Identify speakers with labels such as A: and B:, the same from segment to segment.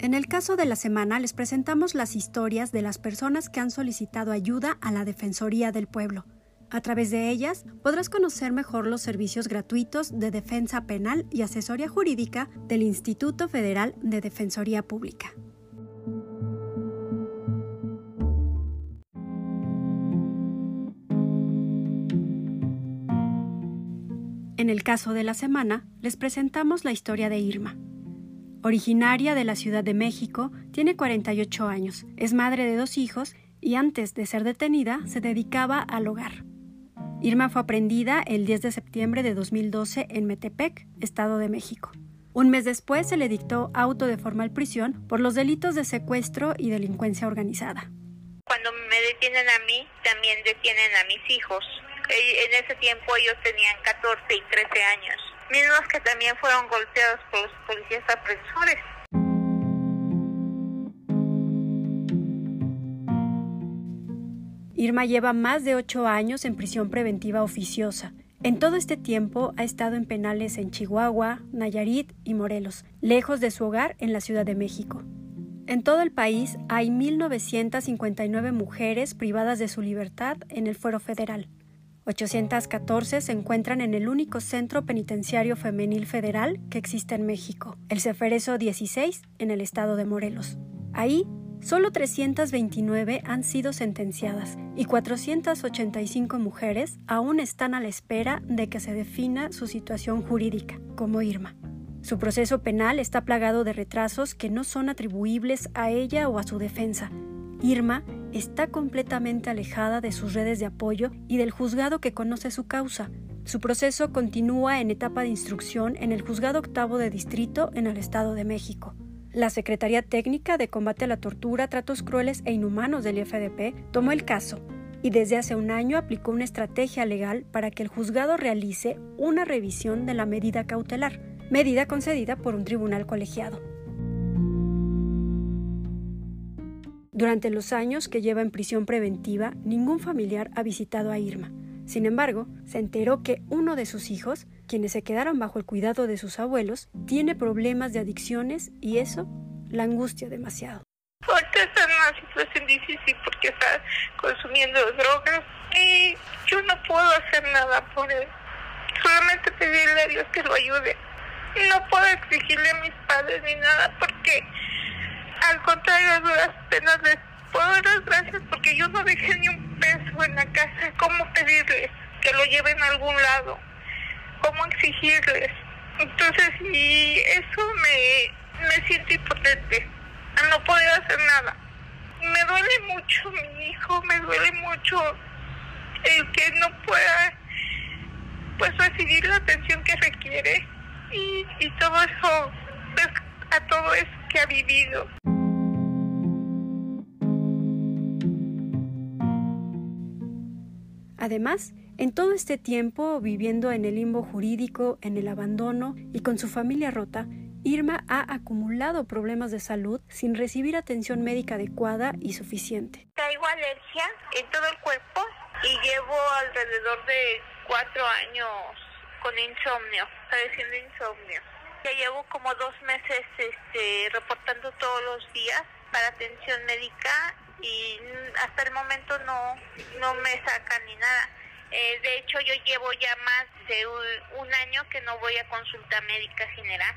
A: En el caso de la semana les presentamos las historias de las personas que han solicitado ayuda a la Defensoría del Pueblo. A través de ellas podrás conocer mejor los servicios gratuitos de defensa penal y asesoría jurídica del Instituto Federal de Defensoría Pública. En el caso de la semana, les presentamos la historia de Irma. Originaria de la Ciudad de México, tiene 48 años, es madre de dos hijos y antes de ser detenida se dedicaba al hogar. Irma fue aprendida el 10 de septiembre de 2012 en Metepec, Estado de México. Un mes después se le dictó auto de formal prisión por los delitos de secuestro y delincuencia organizada.
B: Cuando me detienen a mí, también detienen a mis hijos. En ese tiempo ellos tenían 14 y 13 años, mismos que también fueron golpeados por los policías apresores.
A: Irma lleva más de ocho años en prisión preventiva oficiosa. En todo este tiempo ha estado en penales en Chihuahua, Nayarit y Morelos, lejos de su hogar en la Ciudad de México. En todo el país hay 1.959 mujeres privadas de su libertad en el fuero federal. 814 se encuentran en el único centro penitenciario femenil federal que existe en México, el Ceferezo 16, en el estado de Morelos. Ahí, solo 329 han sido sentenciadas y 485 mujeres aún están a la espera de que se defina su situación jurídica, como Irma. Su proceso penal está plagado de retrasos que no son atribuibles a ella o a su defensa. Irma está completamente alejada de sus redes de apoyo y del juzgado que conoce su causa. Su proceso continúa en etapa de instrucción en el Juzgado Octavo de Distrito en el Estado de México. La Secretaría Técnica de Combate a la Tortura, Tratos Crueles e Inhumanos del IFDP tomó el caso y desde hace un año aplicó una estrategia legal para que el juzgado realice una revisión de la medida cautelar, medida concedida por un tribunal colegiado. Durante los años que lleva en prisión preventiva, ningún familiar ha visitado a Irma. Sin embargo, se enteró que uno de sus hijos, quienes se quedaron bajo el cuidado de sus abuelos, tiene problemas de adicciones y eso la angustia demasiado.
B: Ahorita está en una situación difícil porque está consumiendo drogas y yo no puedo hacer nada por él. Solamente pedirle a Dios que lo ayude. No puedo exigirle a mis padres ni nada porque al contrario, a duras penas les puedo dar gracias porque yo no dejé ni un peso en la casa. ¿Cómo pedirles que lo lleven a algún lado? ¿Cómo exigirles? Entonces, y eso me, me siento impotente. No poder hacer nada. Me duele mucho mi hijo, me duele mucho el que no pueda pues recibir la atención que requiere y, y todo eso, pues, a todo eso que ha vivido.
A: Además, en todo este tiempo viviendo en el limbo jurídico, en el abandono y con su familia rota, Irma ha acumulado problemas de salud sin recibir atención médica adecuada y suficiente.
B: Traigo alergia en todo el cuerpo y llevo alrededor de cuatro años con insomnio, padeciendo insomnio. Ya llevo como dos meses este, reportando todos los días para atención médica y hasta el momento no, no me sacan ni nada. Eh, de hecho, yo llevo ya más de un, un año que no voy a consulta médica general.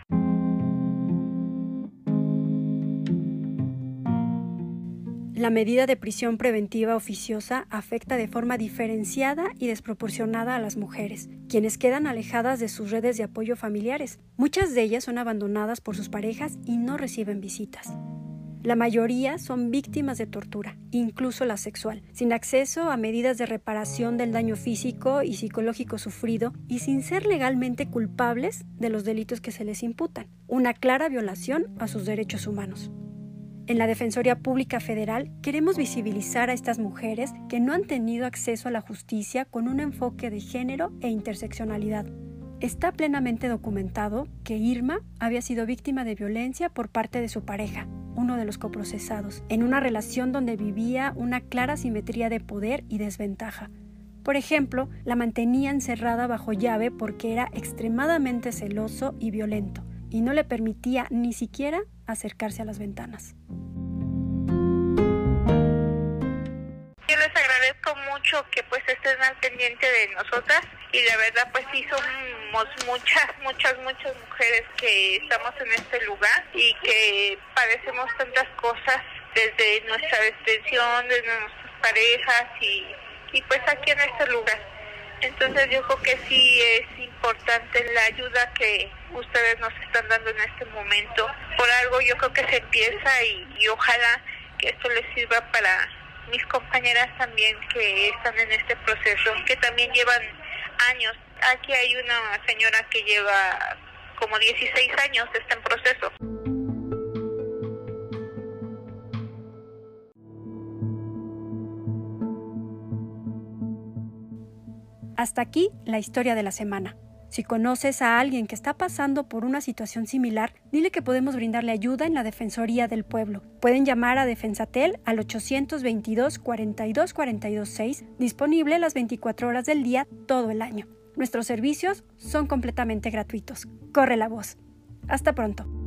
A: La medida de prisión preventiva oficiosa afecta de forma diferenciada y desproporcionada a las mujeres, quienes quedan alejadas de sus redes de apoyo familiares. Muchas de ellas son abandonadas por sus parejas y no reciben visitas. La mayoría son víctimas de tortura, incluso la sexual, sin acceso a medidas de reparación del daño físico y psicológico sufrido y sin ser legalmente culpables de los delitos que se les imputan, una clara violación a sus derechos humanos. En la Defensoría Pública Federal queremos visibilizar a estas mujeres que no han tenido acceso a la justicia con un enfoque de género e interseccionalidad. Está plenamente documentado que Irma había sido víctima de violencia por parte de su pareja, uno de los coprocesados, en una relación donde vivía una clara simetría de poder y desventaja. Por ejemplo, la mantenía encerrada bajo llave porque era extremadamente celoso y violento, y no le permitía ni siquiera acercarse a las ventanas.
B: Yo les agradezco mucho que pues estén al pendiente de nosotras y la verdad pues sí somos muchas, muchas, muchas mujeres que estamos en este lugar y que padecemos tantas cosas desde nuestra detención, desde nuestras parejas y, y pues aquí en este lugar. Entonces yo creo que sí es importante la ayuda que ustedes nos están dando en este momento. Por algo yo creo que se empieza y, y ojalá que esto les sirva para mis compañeras también que están en este proceso, que también llevan años. Aquí hay una señora que lleva como 16 años, está en proceso.
A: Hasta aquí la historia de la semana. Si conoces a alguien que está pasando por una situación similar, dile que podemos brindarle ayuda en la Defensoría del Pueblo. Pueden llamar a Defensatel al 822 42 42 6, disponible las 24 horas del día todo el año. Nuestros servicios son completamente gratuitos. Corre la voz. Hasta pronto.